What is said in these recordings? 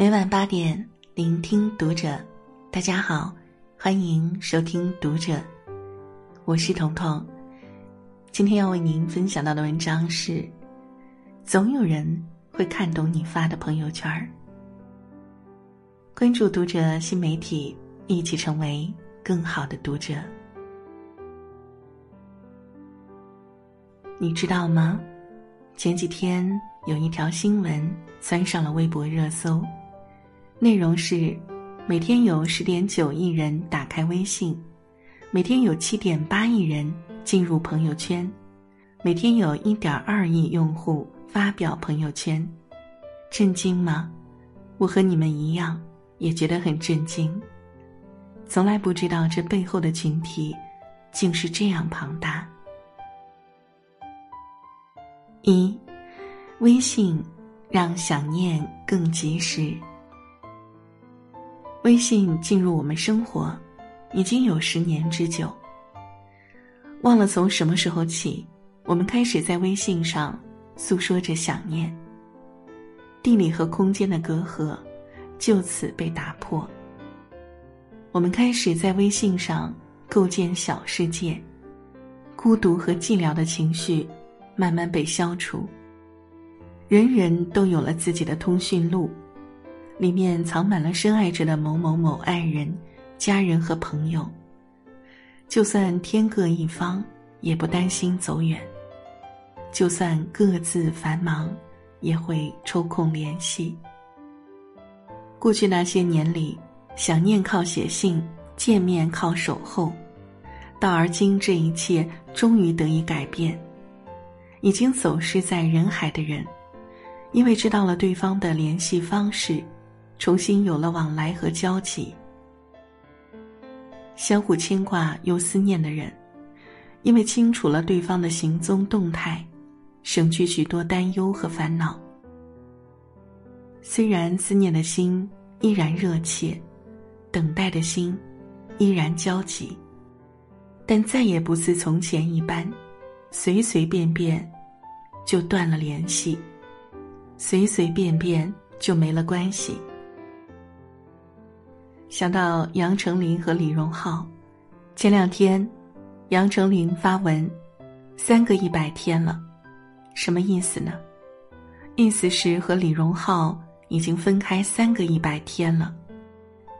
每晚八点，聆听读者。大家好，欢迎收听读者，我是彤彤。今天要为您分享到的文章是：总有人会看懂你发的朋友圈儿。关注读者新媒体，一起成为更好的读者。你知道吗？前几天有一条新闻窜上了微博热搜，内容是：每天有十点九亿人打开微信，每天有七点八亿人进入朋友圈，每天有一点二亿用户发表朋友圈。震惊吗？我和你们一样，也觉得很震惊。从来不知道这背后的群体，竟是这样庞大。一，微信让想念更及时。微信进入我们生活已经有十年之久。忘了从什么时候起，我们开始在微信上诉说着想念。地理和空间的隔阂就此被打破。我们开始在微信上构建小世界，孤独和寂寥的情绪。慢慢被消除。人人都有了自己的通讯录，里面藏满了深爱着的某某某爱人、家人和朋友。就算天各一方，也不担心走远；就算各自繁忙，也会抽空联系。过去那些年里，想念靠写信，见面靠守候，到而今这一切终于得以改变。已经走失在人海的人，因为知道了对方的联系方式，重新有了往来和交集。相互牵挂又思念的人，因为清楚了对方的行踪动态，省去许多担忧和烦恼。虽然思念的心依然热切，等待的心依然焦急，但再也不似从前一般。随随便便，就断了联系；随随便便就没了关系。想到杨丞琳和李荣浩，前两天，杨丞琳发文，三个一百天了，什么意思呢？意思是和李荣浩已经分开三个一百天了，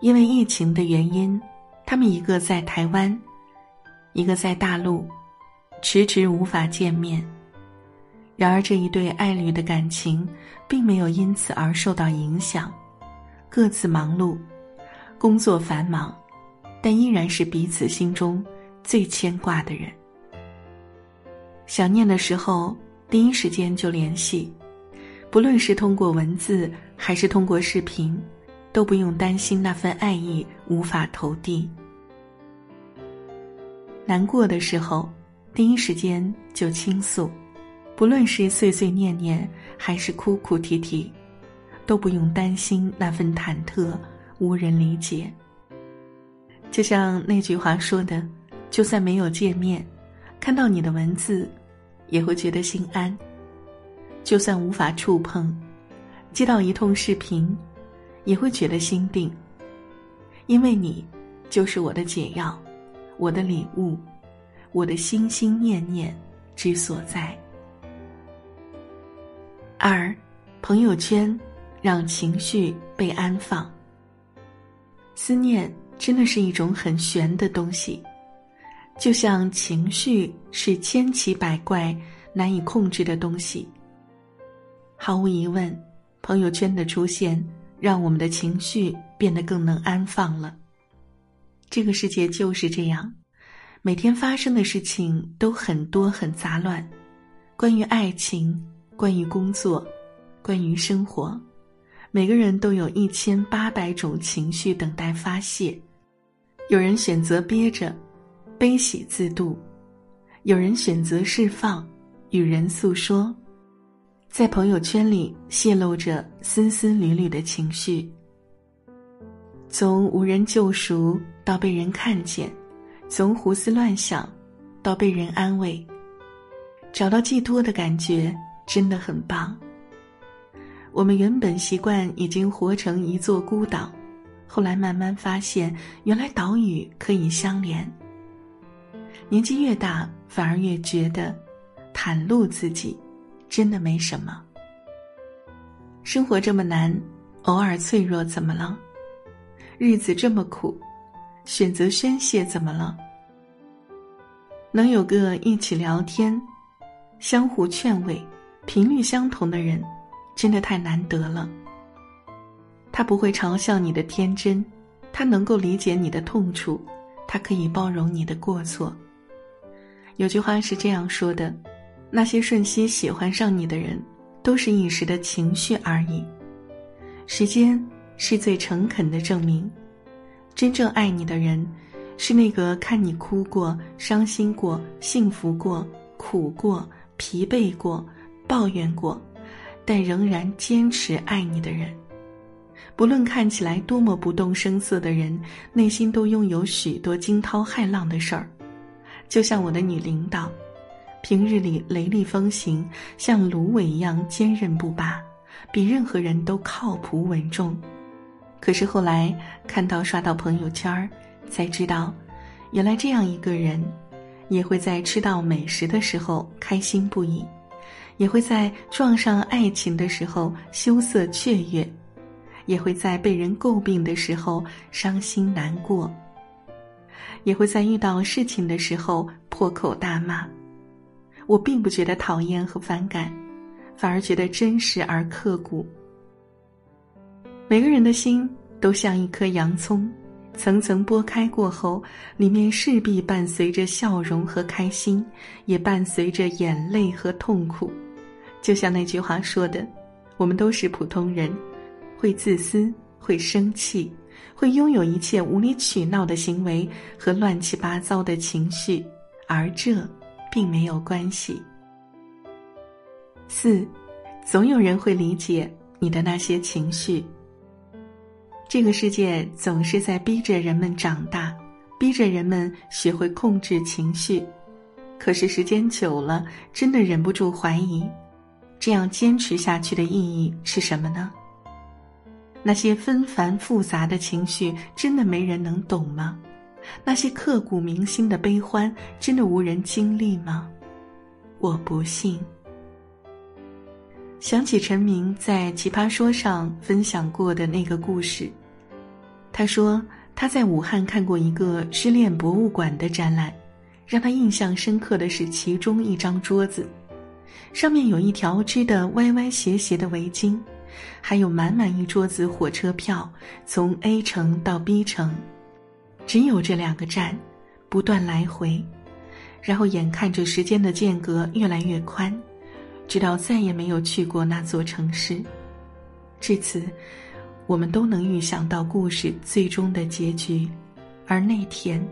因为疫情的原因，他们一个在台湾，一个在大陆。迟迟无法见面，然而这一对爱侣的感情并没有因此而受到影响，各自忙碌，工作繁忙，但依然是彼此心中最牵挂的人。想念的时候，第一时间就联系，不论是通过文字还是通过视频，都不用担心那份爱意无法投递。难过的时候。第一时间就倾诉，不论是碎碎念念还是哭哭啼啼，都不用担心那份忐忑无人理解。就像那句话说的：“就算没有见面，看到你的文字，也会觉得心安；就算无法触碰，接到一通视频，也会觉得心定。因为你，就是我的解药，我的礼物。”我的心心念念之所在。二，朋友圈让情绪被安放。思念真的是一种很玄的东西，就像情绪是千奇百怪、难以控制的东西。毫无疑问，朋友圈的出现让我们的情绪变得更能安放了。这个世界就是这样。每天发生的事情都很多很杂乱，关于爱情，关于工作，关于生活，每个人都有一千八百种情绪等待发泄。有人选择憋着，悲喜自度；有人选择释放，与人诉说，在朋友圈里泄露着丝丝缕缕的情绪，从无人救赎到被人看见。从胡思乱想，到被人安慰，找到寄托的感觉真的很棒。我们原本习惯已经活成一座孤岛，后来慢慢发现，原来岛屿可以相连。年纪越大，反而越觉得，袒露自己，真的没什么。生活这么难，偶尔脆弱怎么了？日子这么苦，选择宣泄怎么了？能有个一起聊天、相互劝慰、频率相同的人，真的太难得了。他不会嘲笑你的天真，他能够理解你的痛楚，他可以包容你的过错。有句话是这样说的：那些瞬息喜欢上你的人。都是一时的情绪而已，时间是最诚恳的证明。真正爱你的人，是那个看你哭过、伤心过、幸福过、苦过、疲惫过、抱怨过，但仍然坚持爱你的人。不论看起来多么不动声色的人，内心都拥有许多惊涛骇浪的事儿。就像我的女领导。平日里雷厉风行，像芦苇一样坚韧不拔，比任何人都靠谱稳重。可是后来看到刷到朋友圈儿，才知道，原来这样一个人，也会在吃到美食的时候开心不已，也会在撞上爱情的时候羞涩雀跃，也会在被人诟病的时候伤心难过，也会在遇到事情的时候破口大骂。我并不觉得讨厌和反感，反而觉得真实而刻骨。每个人的心都像一颗洋葱，层层剥开过后，里面势必伴随着笑容和开心，也伴随着眼泪和痛苦。就像那句话说的：“我们都是普通人，会自私，会生气，会拥有一切无理取闹的行为和乱七八糟的情绪，而这。”并没有关系。四，总有人会理解你的那些情绪。这个世界总是在逼着人们长大，逼着人们学会控制情绪。可是时间久了，真的忍不住怀疑，这样坚持下去的意义是什么呢？那些纷繁复杂的情绪，真的没人能懂吗？那些刻骨铭心的悲欢，真的无人经历吗？我不信。想起陈明在《奇葩说》上分享过的那个故事，他说他在武汉看过一个失恋博物馆的展览，让他印象深刻的是其中一张桌子，上面有一条织的歪歪斜斜的围巾，还有满满一桌子火车票，从 A 城到 B 城。只有这两个站，不断来回，然后眼看着时间的间隔越来越宽，直到再也没有去过那座城市。至此，我们都能预想到故事最终的结局。而那天，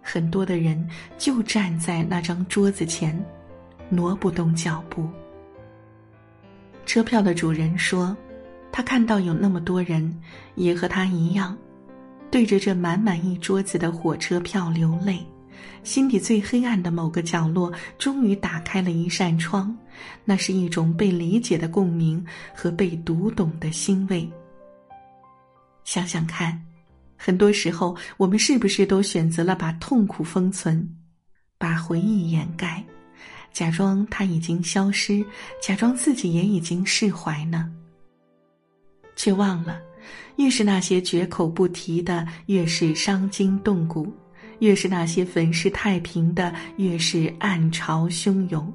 很多的人就站在那张桌子前，挪不动脚步。车票的主人说：“他看到有那么多人，也和他一样。”对着这满满一桌子的火车票流泪，心底最黑暗的某个角落终于打开了一扇窗，那是一种被理解的共鸣和被读懂的欣慰。想想看，很多时候我们是不是都选择了把痛苦封存，把回忆掩盖，假装他已经消失，假装自己也已经释怀呢？却忘了。越是那些绝口不提的，越是伤筋动骨；越是那些粉饰太平的，越是暗潮汹涌。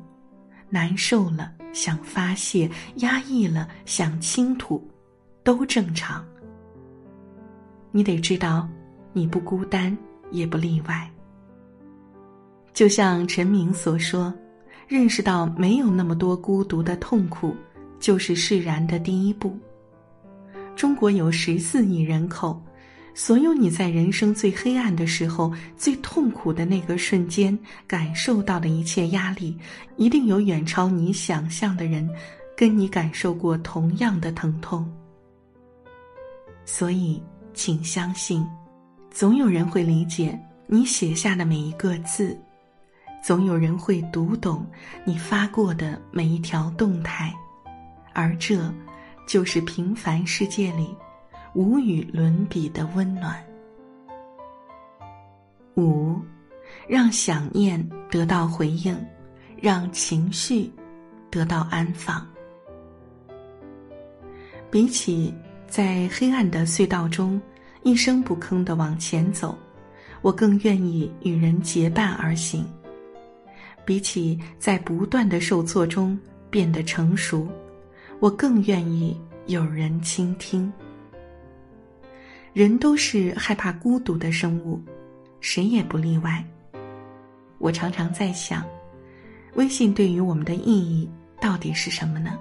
难受了想发泄，压抑了想倾吐，都正常。你得知道，你不孤单，也不例外。就像陈明所说，认识到没有那么多孤独的痛苦，就是释然的第一步。中国有十四亿人口，所有你在人生最黑暗的时候、最痛苦的那个瞬间感受到的一切压力，一定有远超你想象的人，跟你感受过同样的疼痛。所以，请相信，总有人会理解你写下的每一个字，总有人会读懂你发过的每一条动态，而这。就是平凡世界里无与伦比的温暖。五，让想念得到回应，让情绪得到安放。比起在黑暗的隧道中一声不吭的往前走，我更愿意与人结伴而行。比起在不断的受挫中变得成熟，我更愿意有人倾听。人都是害怕孤独的生物。谁也不例外。我常常在想，微信对于我们的意义到底是什么呢？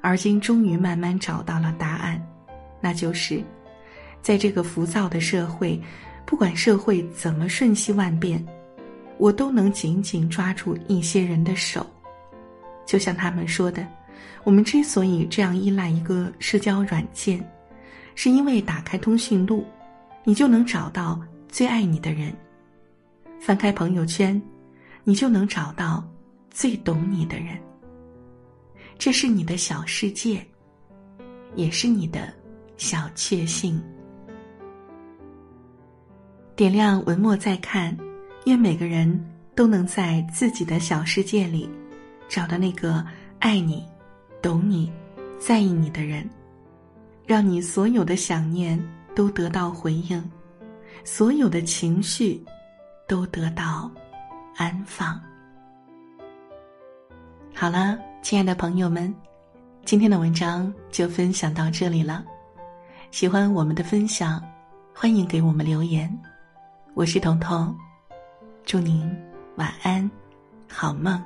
而今终于慢慢找到了答案，那就是，在这个浮躁的社会，不管社会怎么瞬息万变，我都能紧紧抓住一些人的手。就像他们说的，我们之所以这样依赖一个社交软件，是因为打开通讯录，你就能找到。最爱你的人，翻开朋友圈，你就能找到最懂你的人。这是你的小世界，也是你的小确幸。点亮文末再看，愿每个人都能在自己的小世界里，找到那个爱你、懂你、在意你的人，让你所有的想念都得到回应。所有的情绪都得到安放。好了，亲爱的朋友们，今天的文章就分享到这里了。喜欢我们的分享，欢迎给我们留言。我是彤彤，祝您晚安，好梦。